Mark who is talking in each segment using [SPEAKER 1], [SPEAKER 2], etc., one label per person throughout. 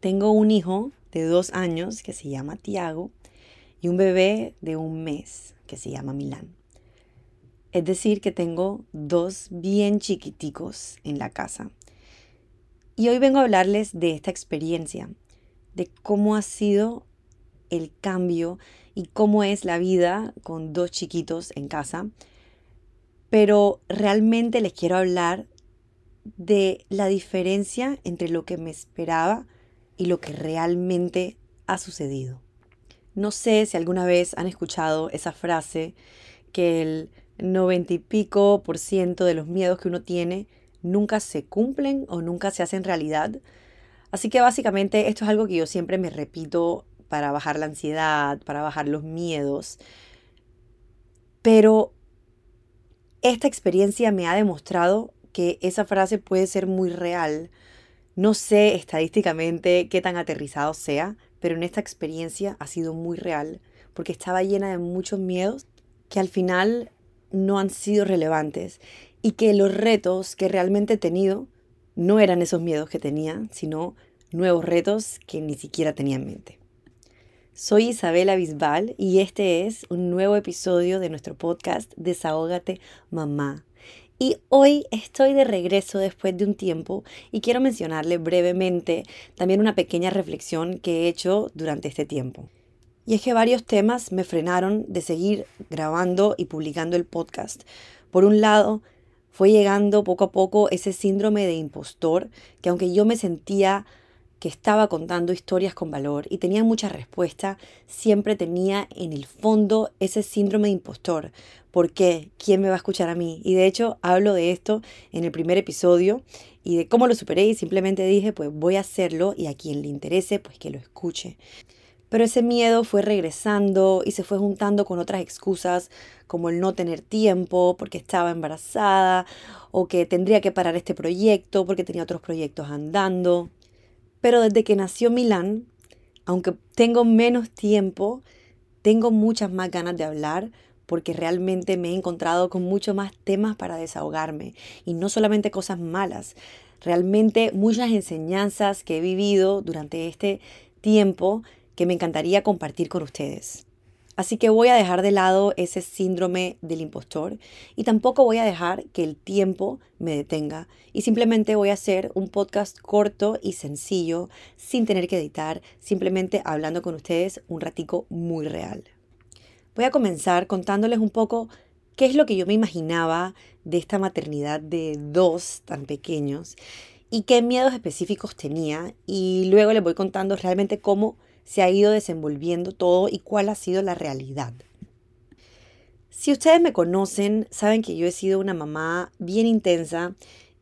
[SPEAKER 1] Tengo un hijo de dos años que se llama Tiago y un bebé de un mes que se llama Milán. Es decir, que tengo dos bien chiquiticos en la casa. Y hoy vengo a hablarles de esta experiencia, de cómo ha sido el cambio y cómo es la vida con dos chiquitos en casa. Pero realmente les quiero hablar de la diferencia entre lo que me esperaba y lo que realmente ha sucedido. No sé si alguna vez han escuchado esa frase que el noventa y pico por ciento de los miedos que uno tiene nunca se cumplen o nunca se hacen realidad. Así que básicamente esto es algo que yo siempre me repito para bajar la ansiedad, para bajar los miedos. Pero esta experiencia me ha demostrado que esa frase puede ser muy real. No sé estadísticamente qué tan aterrizado sea, pero en esta experiencia ha sido muy real porque estaba llena de muchos miedos que al final no han sido relevantes y que los retos que realmente he tenido no eran esos miedos que tenía, sino nuevos retos que ni siquiera tenía en mente. Soy Isabela Bisbal y este es un nuevo episodio de nuestro podcast Desahógate Mamá. Y hoy estoy de regreso después de un tiempo y quiero mencionarle brevemente también una pequeña reflexión que he hecho durante este tiempo. Y es que varios temas me frenaron de seguir grabando y publicando el podcast. Por un lado, fue llegando poco a poco ese síndrome de impostor, que aunque yo me sentía que estaba contando historias con valor y tenía mucha respuesta, siempre tenía en el fondo ese síndrome de impostor. ¿Por qué? ¿Quién me va a escuchar a mí? Y de hecho hablo de esto en el primer episodio y de cómo lo superé y simplemente dije, pues voy a hacerlo y a quien le interese, pues que lo escuche. Pero ese miedo fue regresando y se fue juntando con otras excusas como el no tener tiempo porque estaba embarazada o que tendría que parar este proyecto porque tenía otros proyectos andando. Pero desde que nació Milán, aunque tengo menos tiempo, tengo muchas más ganas de hablar porque realmente me he encontrado con muchos más temas para desahogarme y no solamente cosas malas, realmente muchas enseñanzas que he vivido durante este tiempo que me encantaría compartir con ustedes. Así que voy a dejar de lado ese síndrome del impostor y tampoco voy a dejar que el tiempo me detenga y simplemente voy a hacer un podcast corto y sencillo sin tener que editar, simplemente hablando con ustedes un ratico muy real. Voy a comenzar contándoles un poco qué es lo que yo me imaginaba de esta maternidad de dos tan pequeños y qué miedos específicos tenía y luego les voy contando realmente cómo se ha ido desenvolviendo todo y cuál ha sido la realidad. Si ustedes me conocen, saben que yo he sido una mamá bien intensa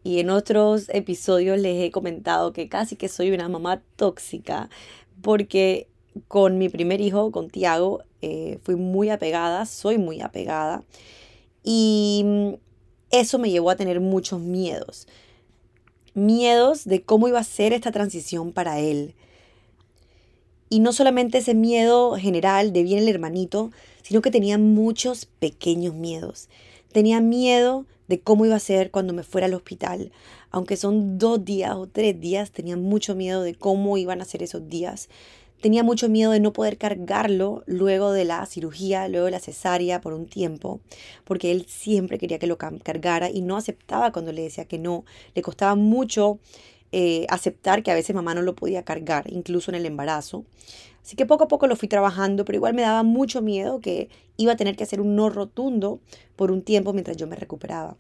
[SPEAKER 1] y en otros episodios les he comentado que casi que soy una mamá tóxica porque con mi primer hijo, con Tiago, eh, fui muy apegada, soy muy apegada y eso me llevó a tener muchos miedos. Miedos de cómo iba a ser esta transición para él, y no solamente ese miedo general de bien el hermanito, sino que tenía muchos pequeños miedos. Tenía miedo de cómo iba a ser cuando me fuera al hospital. Aunque son dos días o tres días, tenía mucho miedo de cómo iban a ser esos días. Tenía mucho miedo de no poder cargarlo luego de la cirugía, luego de la cesárea por un tiempo, porque él siempre quería que lo cargara y no aceptaba cuando le decía que no. Le costaba mucho eh, aceptar que a veces mamá no lo podía cargar, incluso en el embarazo. Así que poco a poco lo fui trabajando, pero igual me daba mucho miedo que iba a tener que hacer un no rotundo por un tiempo mientras yo me recuperaba.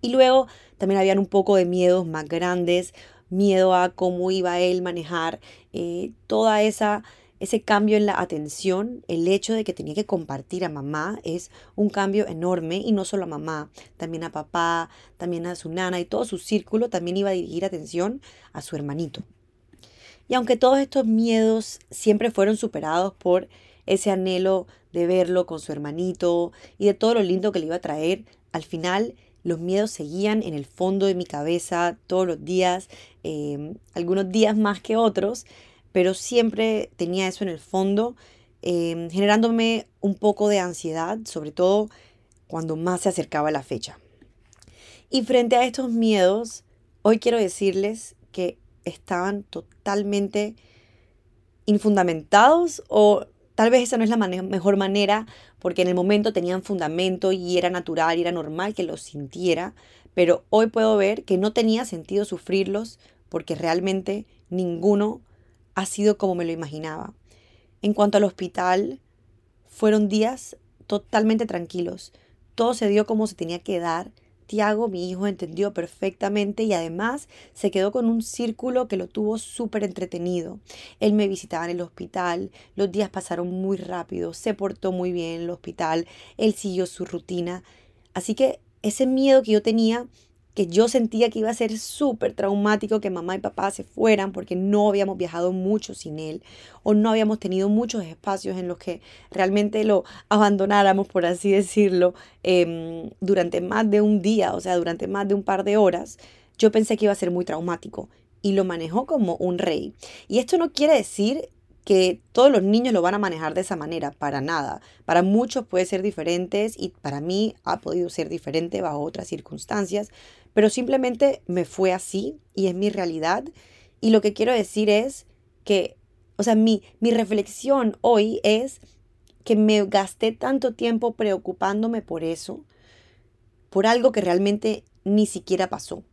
[SPEAKER 1] Y luego también habían un poco de miedos más grandes, miedo a cómo iba él manejar eh, toda esa ese cambio en la atención, el hecho de que tenía que compartir a mamá es un cambio enorme y no solo a mamá, también a papá, también a su nana y todo su círculo también iba a dirigir atención a su hermanito. Y aunque todos estos miedos siempre fueron superados por ese anhelo de verlo con su hermanito y de todo lo lindo que le iba a traer, al final los miedos seguían en el fondo de mi cabeza todos los días, eh, algunos días más que otros, pero siempre tenía eso en el fondo, em, generándome un poco de ansiedad, sobre todo cuando más se acercaba la fecha. Y frente a estos miedos, hoy quiero decirles que estaban totalmente infundamentados o tal vez esa no es la mejor manera porque en el momento tenían fundamento y era natural y era normal que los sintiera, pero hoy puedo ver que no tenía sentido sufrirlos porque realmente ninguno ha sido como me lo imaginaba. En cuanto al hospital, fueron días totalmente tranquilos. Todo se dio como se tenía que dar. Tiago, mi hijo, entendió perfectamente y además se quedó con un círculo que lo tuvo súper entretenido. Él me visitaba en el hospital, los días pasaron muy rápido, se portó muy bien en el hospital, él siguió su rutina. Así que ese miedo que yo tenía que yo sentía que iba a ser súper traumático que mamá y papá se fueran porque no habíamos viajado mucho sin él o no habíamos tenido muchos espacios en los que realmente lo abandonáramos, por así decirlo, em, durante más de un día, o sea, durante más de un par de horas, yo pensé que iba a ser muy traumático y lo manejó como un rey. Y esto no quiere decir que todos los niños lo van a manejar de esa manera, para nada. Para muchos puede ser diferente y para mí ha podido ser diferente bajo otras circunstancias, pero simplemente me fue así y es mi realidad. Y lo que quiero decir es que, o sea, mi, mi reflexión hoy es que me gasté tanto tiempo preocupándome por eso, por algo que realmente ni siquiera pasó.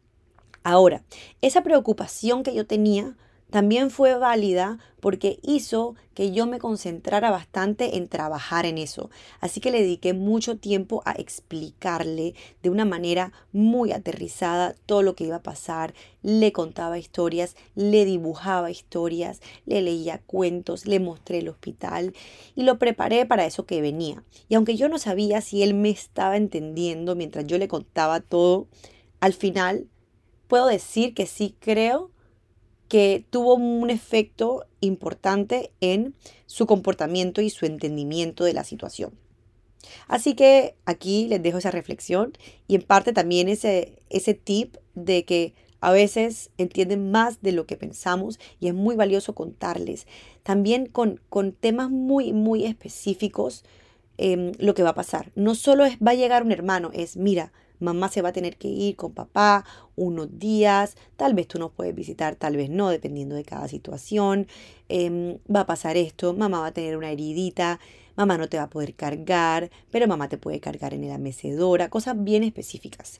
[SPEAKER 1] Ahora, esa preocupación que yo tenía también fue válida porque hizo que yo me concentrara bastante en trabajar en eso. Así que le dediqué mucho tiempo a explicarle de una manera muy aterrizada todo lo que iba a pasar. Le contaba historias, le dibujaba historias, le leía cuentos, le mostré el hospital y lo preparé para eso que venía. Y aunque yo no sabía si él me estaba entendiendo mientras yo le contaba todo, al final puedo decir que sí creo que tuvo un efecto importante en su comportamiento y su entendimiento de la situación. Así que aquí les dejo esa reflexión y en parte también ese, ese tip de que a veces entienden más de lo que pensamos y es muy valioso contarles. También con, con temas muy, muy específicos em, lo que va a pasar. No solo es va a llegar un hermano, es mira, Mamá se va a tener que ir con papá unos días, tal vez tú nos puedes visitar, tal vez no, dependiendo de cada situación. Em, va a pasar esto, mamá va a tener una heridita, mamá no te va a poder cargar, pero mamá te puede cargar en la mecedora, cosas bien específicas.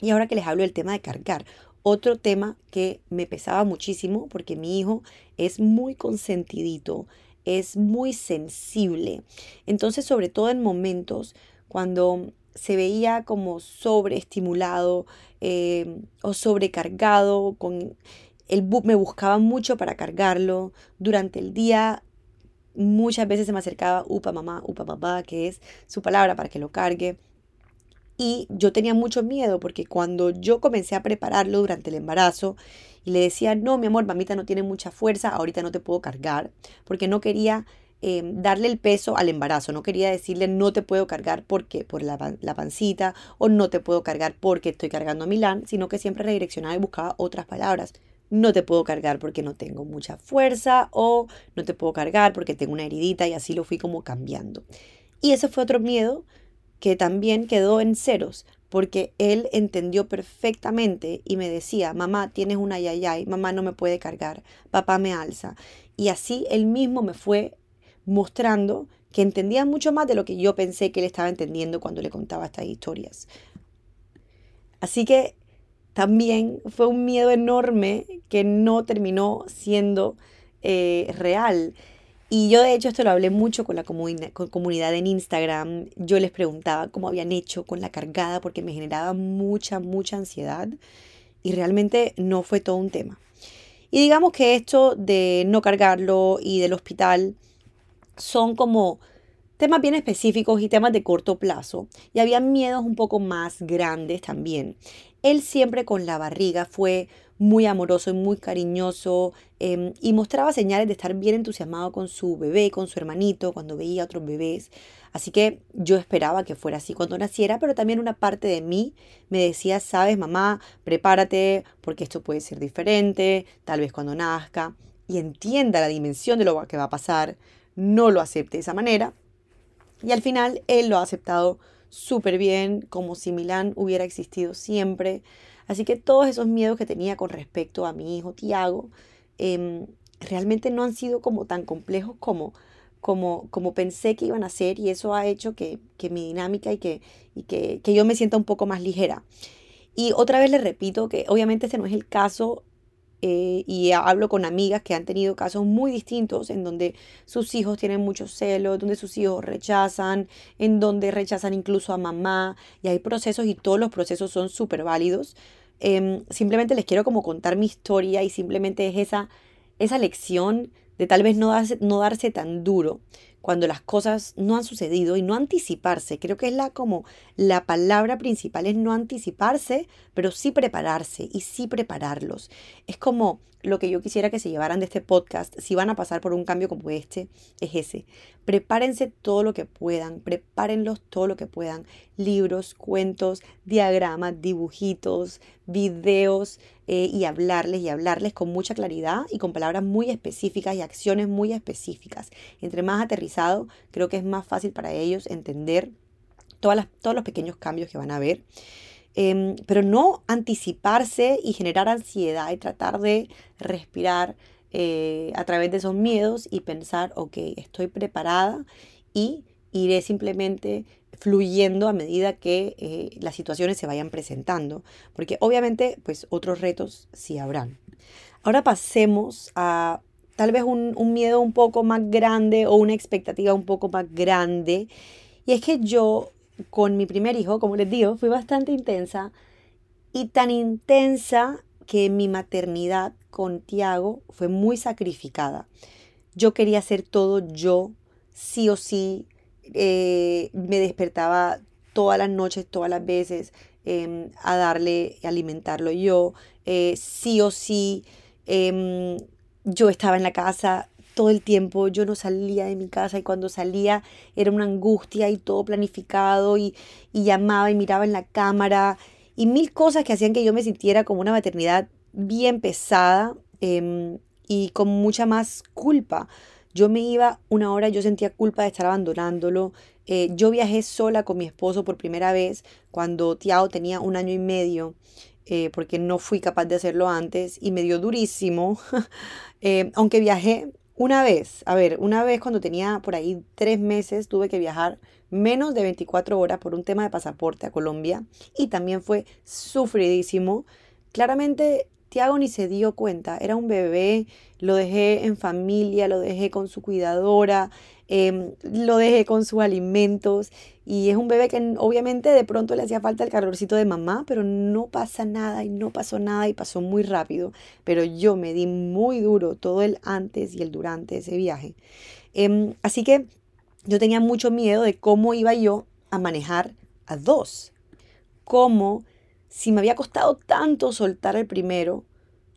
[SPEAKER 1] Y ahora que les hablo del tema de cargar, otro tema que me pesaba muchísimo porque mi hijo es muy consentidito, es muy sensible. Entonces, sobre todo en momentos cuando se veía como sobreestimulado eh, o sobrecargado. Con, el me buscaba mucho para cargarlo. Durante el día muchas veces se me acercaba upa mamá, upa papá, que es su palabra para que lo cargue. Y yo tenía mucho miedo porque cuando yo comencé a prepararlo durante el embarazo y le decía, no, mi amor, mamita no tiene mucha fuerza, ahorita no te puedo cargar, porque no quería Em, darle el peso al embarazo. No quería decirle no te puedo cargar porque por la, la, pancita o no te puedo cargar porque estoy cargando a Milán, sino que siempre redireccionaba y buscaba otras palabras. No te puedo cargar porque no tengo mucha fuerza o no te puedo cargar porque tengo una heridita y así lo fui como cambiando. Y ese fue otro miedo que también quedó en ceros porque él entendió perfectamente y me decía, mamá, tienes una yayay, mamá no me puede cargar, papá me alza. Y así él mismo me fue mostrando que entendía mucho más de lo que yo pensé que él estaba entendiendo cuando le contaba estas historias. Así que también fue un miedo enorme que no terminó siendo eh, real. Y yo de hecho esto lo hablé mucho con la comunidad en Instagram. Yo les preguntaba cómo habían hecho con la cargada porque me generaba mucha, mucha ansiedad y realmente no fue todo un tema. Y digamos que esto de no cargarlo y del hospital son como temas bien específicos y temas de corto plazo. Y había miedos un poco más grandes también. Él siempre con la barriga fue muy amoroso y muy cariñoso em, y mostraba señales de estar bien entusiasmado con su bebé, con su hermanito, cuando veía a otros bebés. Así que yo esperaba que fuera así cuando naciera, pero también una parte de mí me decía, sabes, mamá, prepárate porque esto puede ser diferente, tal vez cuando nazca, y entienda la dimensión de lo que va a pasar no lo acepte de esa manera. Y al final él lo ha aceptado súper bien, como si Milán hubiera existido siempre. Así que todos esos miedos que tenía con respecto a mi hijo Tiago, em, realmente no han sido como tan complejos como, como, como pensé que iban a ser y eso ha hecho que, que mi dinámica y, que, y que, que yo me sienta un poco más ligera. Y otra vez le repito que obviamente este no es el caso eh, y hablo con amigas que han tenido casos muy distintos en donde sus hijos tienen muchos celos, donde sus hijos rechazan, en donde rechazan incluso a mamá y hay procesos y todos los procesos son súper válidos. Em, simplemente les quiero como contar mi historia y simplemente es esa, esa lección de tal vez no no darse tan duro cuando las cosas no han sucedido y no anticiparse. Creo que es la como la palabra principal es no anticiparse, pero sí prepararse y sí prepararlos. Es como lo que yo quisiera que se llevaran de este podcast, si van a pasar por un cambio como este, es ese. Prepárense todo lo que puedan, prepárenlos todo lo que puedan. Libros, cuentos, diagramas, dibujitos, videos eh, y hablarles y hablarles con mucha claridad y con palabras muy específicas y acciones muy específicas. Entre más creo que es más fácil para ellos entender todas todos los pequeños cambios que van a ver. Em, pero no anticiparse y generar ansiedad y tratar de respirar eh, a través de esos miedos y pensar, ok, estoy preparada y iré simplemente fluyendo a medida que eh, las situaciones se vayan presentando, porque obviamente pues otros retos sí habrán. Ahora pasemos a tal vez un, un miedo un poco más grande o una expectativa un poco más grande, y es que yo con mi primer hijo, como les digo, fui bastante intensa y tan intensa que mi maternidad con Tiago fue muy sacrificada. Yo quería hacer todo yo, sí o sí. Eh, me despertaba todas las noches, todas las veces, em, a darle, a alimentarlo yo, eh, sí o sí. Yo estaba en la casa todo el tiempo, yo no salía de mi casa y cuando salía era una angustia y todo planificado y, llamaba y miraba en la cámara y mil cosas que hacían que yo me sintiera como una maternidad bien pesada em, y con mucha más culpa. Yo me iba una hora, yo sentía culpa de estar abandonándolo. Eh, yo viajé sola con mi esposo por primera vez cuando Tiago tenía un año y medio, eh, porque no fui capaz de hacerlo antes y me dio durísimo. Eh, aunque viajé una vez, a ver, una vez cuando tenía por ahí tres meses tuve que viajar menos de 24 horas por un tema de pasaporte a Colombia y también fue sufridísimo. Claramente Tiago ni se dio cuenta, era un bebé, lo dejé en familia, lo dejé con su cuidadora, em, lo dejé con sus alimentos y es un bebé que obviamente de pronto le hacía falta el calorcito de mamá, pero no pasa nada y no pasó nada y pasó muy rápido, pero yo me di muy duro todo el antes y el durante ese viaje. Em, así que yo tenía mucho miedo de cómo iba yo a manejar a dos, cómo si me había costado tanto soltar el primero,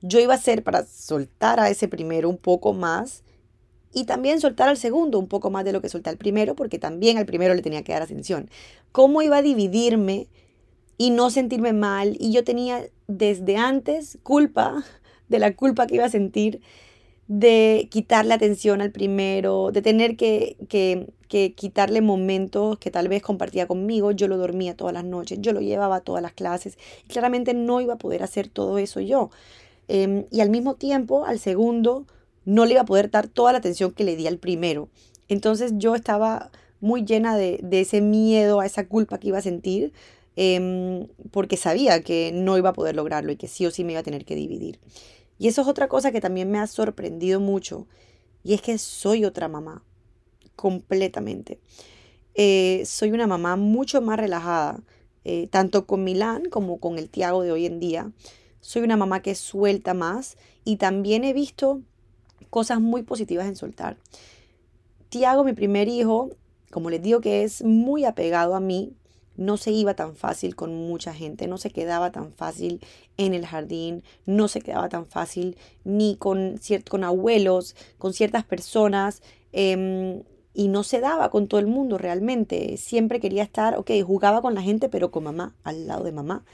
[SPEAKER 1] yo iba a hacer para soltar a ese primero un poco más y también soltar al segundo un poco más de lo que solté al primero, porque también al primero le tenía que dar atención. ¿Cómo iba a dividirme y no sentirme mal? Y yo tenía desde antes culpa de la culpa que iba a sentir de quitarle atención al primero, de tener que, que, que, quitarle momentos que tal vez compartía conmigo. Yo lo dormía todas las noches, yo lo llevaba a todas las clases claramente no iba a poder hacer todo eso yo. Em, y al mismo tiempo, al segundo, no le iba a poder dar toda la atención que le di al primero. Entonces yo estaba muy llena de, de ese miedo, a esa culpa que iba a sentir, em, porque sabía que no iba a poder lograrlo y que sí o sí me iba a tener que dividir. Y eso es otra cosa que también me ha sorprendido mucho, y es que soy otra mamá, completamente. Eh, soy una mamá mucho más relajada, eh, tanto con Milán como con el Tiago de hoy en día. Soy una mamá que suelta más y también he visto cosas muy positivas en soltar. Tiago, mi primer hijo, como les digo que es muy apegado a mí, no se iba tan fácil con mucha gente, no se quedaba tan fácil en el jardín, no se quedaba tan fácil ni con, con abuelos, con ciertas personas, em, y no se daba con todo el mundo realmente. Siempre quería estar, ok, jugaba con la gente, pero con mamá, al lado de mamá.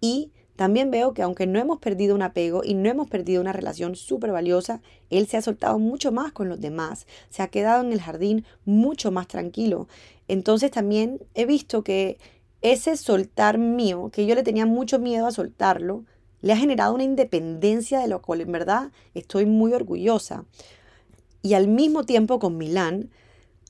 [SPEAKER 1] Y también veo que aunque no hemos perdido un apego y no hemos perdido una relación súper valiosa, él se ha soltado mucho más con los demás, se ha quedado en el jardín mucho más tranquilo. Entonces también he visto que ese soltar mío, que yo le tenía mucho miedo a soltarlo, le ha generado una independencia de lo cual en verdad estoy muy orgullosa. Y al mismo tiempo con Milán,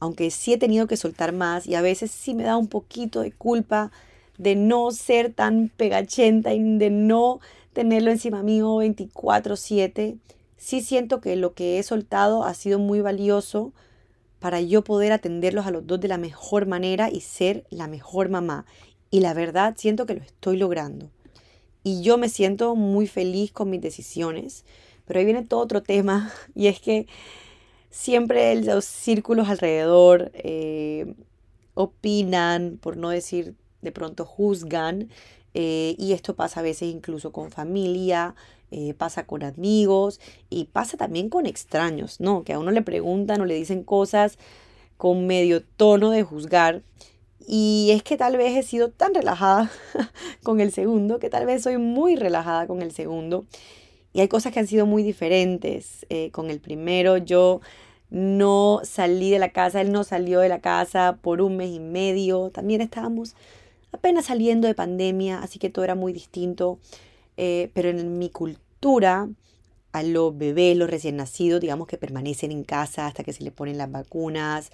[SPEAKER 1] aunque sí he tenido que soltar más y a veces sí me da un poquito de culpa de no ser tan pegachenta y de no tenerlo encima mío 24/7, sí siento que lo que he soltado ha sido muy valioso para yo poder atenderlos a los dos de la mejor manera y ser la mejor mamá. Y la verdad siento que lo estoy logrando. Y yo me siento muy feliz con mis decisiones. Pero ahí viene todo otro tema y es que siempre los círculos alrededor eh, opinan, por no decir de pronto juzgan. Eh, y esto pasa a veces incluso con familia, eh, pasa con amigos y pasa también con extraños, ¿no? Que a uno le preguntan o le dicen cosas con medio tono de juzgar. Y es que tal vez he sido tan relajada con el segundo, que tal vez soy muy relajada con el segundo. Y hay cosas que han sido muy diferentes. Eh, con el primero yo no salí de la casa, él no salió de la casa por un mes y medio. También estábamos apenas saliendo de pandemia, así que todo era muy distinto. Eh, pero en mi cultura, a los bebés, los recién nacidos, digamos que permanecen en casa hasta que se le ponen las vacunas.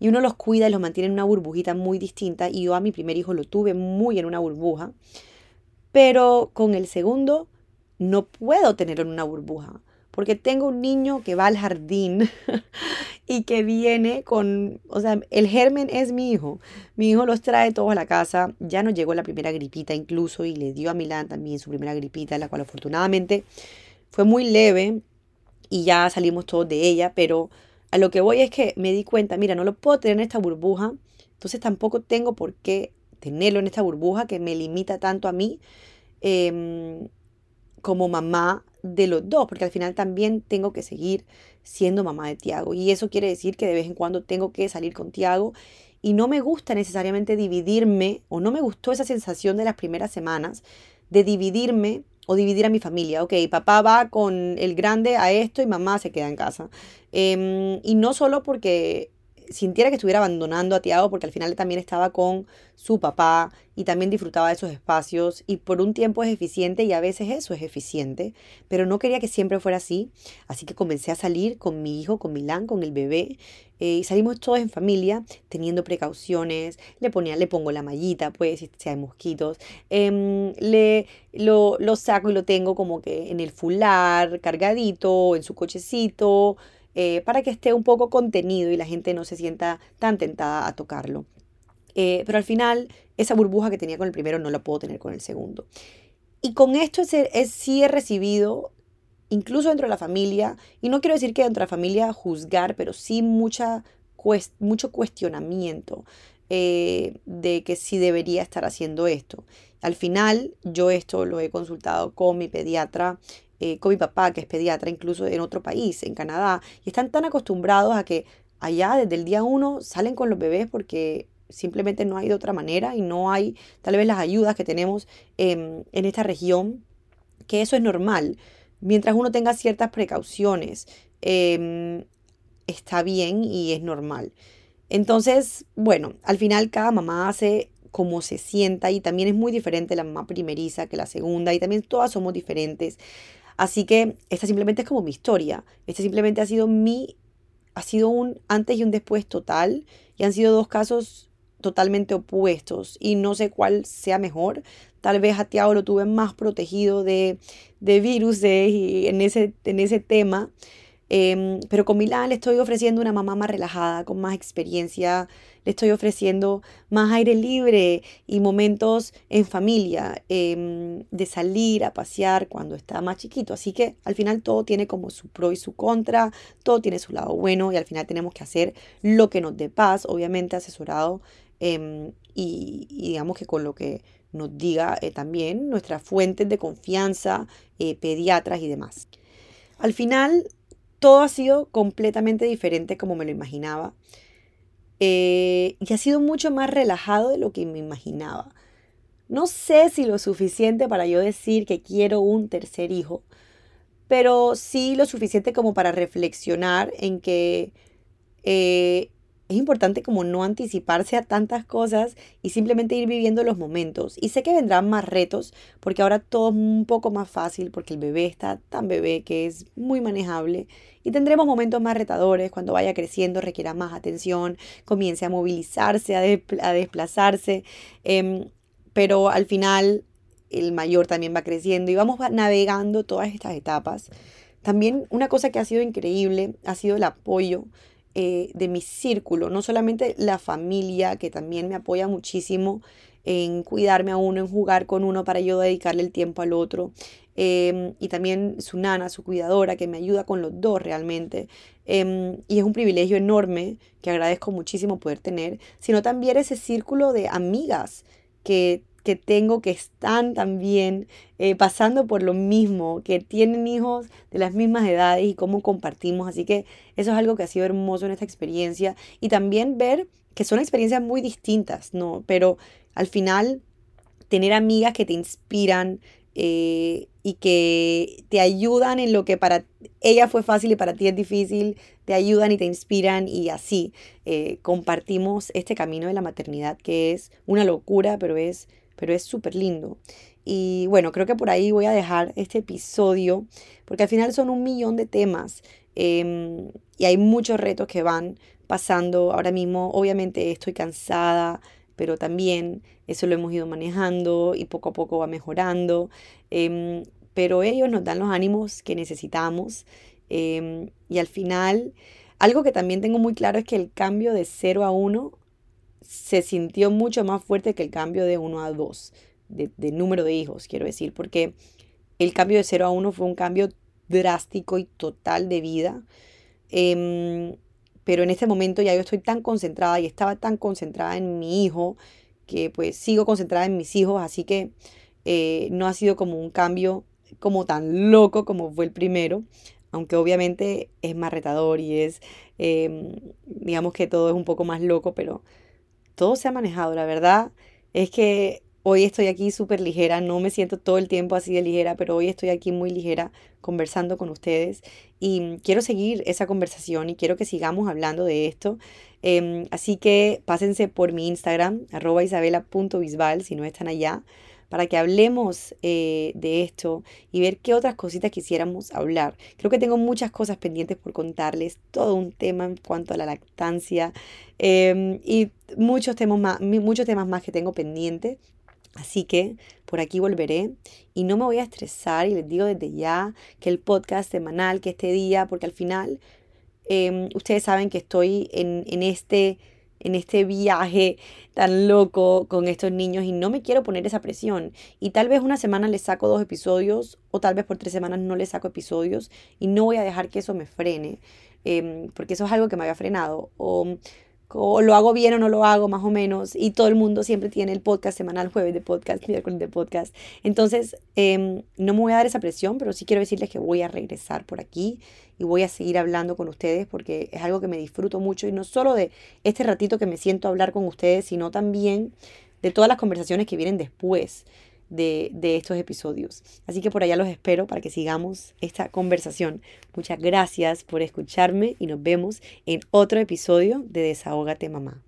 [SPEAKER 1] Y uno los cuida y los mantiene en una burbujita muy distinta. Y yo a mi primer hijo lo tuve muy en una burbuja. Pero con el segundo no puedo tenerlo en una burbuja. Porque tengo un niño que va al jardín y que viene con, o sea, el germen es mi hijo. Mi hijo los trae todos a la casa. Ya nos llegó la primera gripita incluso y le dio a Milán también su primera gripita, la cual afortunadamente fue muy leve y ya salimos todos de ella, pero a lo que voy es que me di cuenta, mira, no lo puedo tener en esta burbuja, entonces tampoco tengo por qué tenerlo en esta burbuja que me limita tanto a mí em, como mamá de los dos, porque al final también tengo que seguir siendo mamá de Tiago. Y eso quiere decir que de vez en cuando tengo que salir con Tiago. Y no me gusta necesariamente dividirme, o no me gustó esa sensación de las primeras semanas, de dividirme o dividir a mi familia. Ok, papá va con el grande a esto y mamá se queda en casa. Em, y no solo porque sintiera que estuviera abandonando a Tiago porque al final también estaba con su papá y también disfrutaba de esos espacios y por un tiempo es eficiente y a veces eso es eficiente, pero no quería que siempre fuera así, así que comencé a salir con mi hijo, con Milán, con el bebé eh, y salimos todos en familia teniendo precauciones, le ponía, le pongo la mallita pues si hay mosquitos, em, le lo, lo saco y lo tengo como que en el fular, cargadito, en su cochecito, eh, para que esté un poco contenido y la gente no se sienta tan tentada a tocarlo. Eh, pero al final, esa burbuja que tenía con el primero no la puedo tener con el segundo. Y con esto es, sí he recibido, incluso dentro de la familia, y no quiero decir que dentro de la familia juzgar, pero sí mucha, mucho cuestionamiento eh, de que sí debería estar haciendo esto. Al final, yo esto lo he consultado con mi pediatra eh, con mi papá, que es pediatra, incluso en otro país, en Canadá, y están tan acostumbrados a que allá desde el día uno salen con los bebés porque simplemente no hay de otra manera y no hay tal vez las ayudas que tenemos en esta región, que eso es normal. Mientras uno tenga ciertas precauciones, em, está bien y es normal. Entonces, bueno, al final cada mamá hace como se sienta y también es muy diferente la mamá primeriza que la segunda y también todas somos diferentes. Así que esta simplemente es como mi historia. Esta simplemente ha sido mi, ha sido un antes y un después total. Y han sido dos casos totalmente opuestos. Y no sé cuál sea mejor. Tal vez a Tiago lo tuve más protegido de, de virus y en ese, en ese tema. Em, pero con Milán le estoy ofreciendo una mamá más relajada, con más experiencia, le estoy ofreciendo más aire libre y momentos en familia, em, de salir a pasear cuando está más chiquito. Así que al final todo tiene como su pro y su contra, todo tiene su lado bueno y al final tenemos que hacer lo que nos dé paz, obviamente asesorado em, y, digamos que con lo que nos diga eh, también nuestras fuentes de confianza, eh, pediatras y demás. Al final todo ha sido completamente diferente como me lo imaginaba. Eh, y ha sido mucho más relajado de lo que me imaginaba. No sé si lo suficiente para yo decir que quiero un tercer hijo, pero sí lo suficiente como para reflexionar en que eh, es importante como no anticiparse a tantas cosas y simplemente ir viviendo los momentos. Y sé que vendrán más retos porque ahora todo es un poco más fácil porque el bebé está tan bebé que es muy manejable y tendremos momentos más retadores cuando vaya creciendo, requiera más atención, comience a movilizarse, a, desplazarse. Em, pero al final el mayor también va creciendo y vamos navegando todas estas etapas. También una cosa que ha sido increíble ha sido el apoyo eh, de mi círculo, no solamente la familia, que también me apoya muchísimo en cuidarme a uno, en jugar con uno para yo dedicarle el tiempo al otro, em, y también su nana, su cuidadora, que me ayuda con los dos realmente. Em, y es un privilegio enorme que agradezco muchísimo poder tener, sino también ese círculo de amigas que que tengo que están también eh, pasando por lo mismo, que tienen hijos de las mismas edades y cómo compartimos. Así que eso es algo que ha sido hermoso en esta experiencia. Y también ver que son experiencias muy distintas, ¿no? Pero al final, tener amigas que te inspiran, eh, y que te ayudan en lo que para ella fue fácil y para ti es difícil, te ayudan y te inspiran y así eh, compartimos este camino de la maternidad que es una locura, pero es pero es súper lindo. Y bueno, creo que por ahí voy a dejar este episodio, porque al final son un millón de temas em, y hay muchos retos que van pasando ahora mismo. Obviamente estoy cansada, pero también eso lo hemos ido manejando y poco a poco va mejorando. Em, pero ellos nos dan los ánimos que necesitamos em, y al final, algo que también tengo muy claro es que el cambio de 0 a 1 se sintió mucho más fuerte que el cambio de 1 a 2, de, número de hijos, quiero decir, porque el cambio de 0 a 1 fue un cambio drástico y total de vida. Em, pero en este momento ya yo estoy tan concentrada y estaba tan concentrada en mi hijo que pues sigo concentrada en mis hijos, así que eh, no ha sido como un cambio como tan loco como fue el primero, aunque obviamente es más retador y es, em, digamos que todo es un poco más loco, pero todo se ha manejado. La verdad es que hoy estoy aquí súper ligera, no me siento todo el tiempo así de ligera, pero hoy estoy aquí muy ligera conversando con ustedes y quiero seguir esa conversación y quiero que sigamos hablando de esto. Em, así que pásense por mi Instagram, arroba si no están allá para que hablemos eh, de esto y ver qué otras cositas quisiéramos hablar. Creo que tengo muchas cosas pendientes por contarles, todo un tema en cuanto a la lactancia em, y muchos temas, más, muchos temas más que tengo pendientes. Así que por aquí volveré y no me voy a estresar y les digo desde ya que el podcast semanal, que este día, porque al final em, ustedes saben que estoy en, en este en este viaje tan loco con estos niños y no me quiero poner esa presión. Y tal vez una semana les saco dos episodios o tal vez por tres semanas no les saco episodios y no voy a dejar que eso me frene, em, porque eso es algo que me había frenado. O lo hago bien o no lo hago, más o menos, y todo el mundo siempre tiene el podcast semanal, jueves de podcast, miércoles de podcast. Entonces, em, no me voy a dar esa presión, pero sí quiero decirles que voy a regresar por aquí y voy a seguir hablando con ustedes porque es algo que me disfruto mucho y no solo de este ratito que me siento a hablar con ustedes, sino también de todas las conversaciones que vienen después de, estos episodios. Así que por allá los espero para que sigamos esta conversación. Muchas gracias por escucharme y nos vemos en otro episodio de Desahógate Mamá.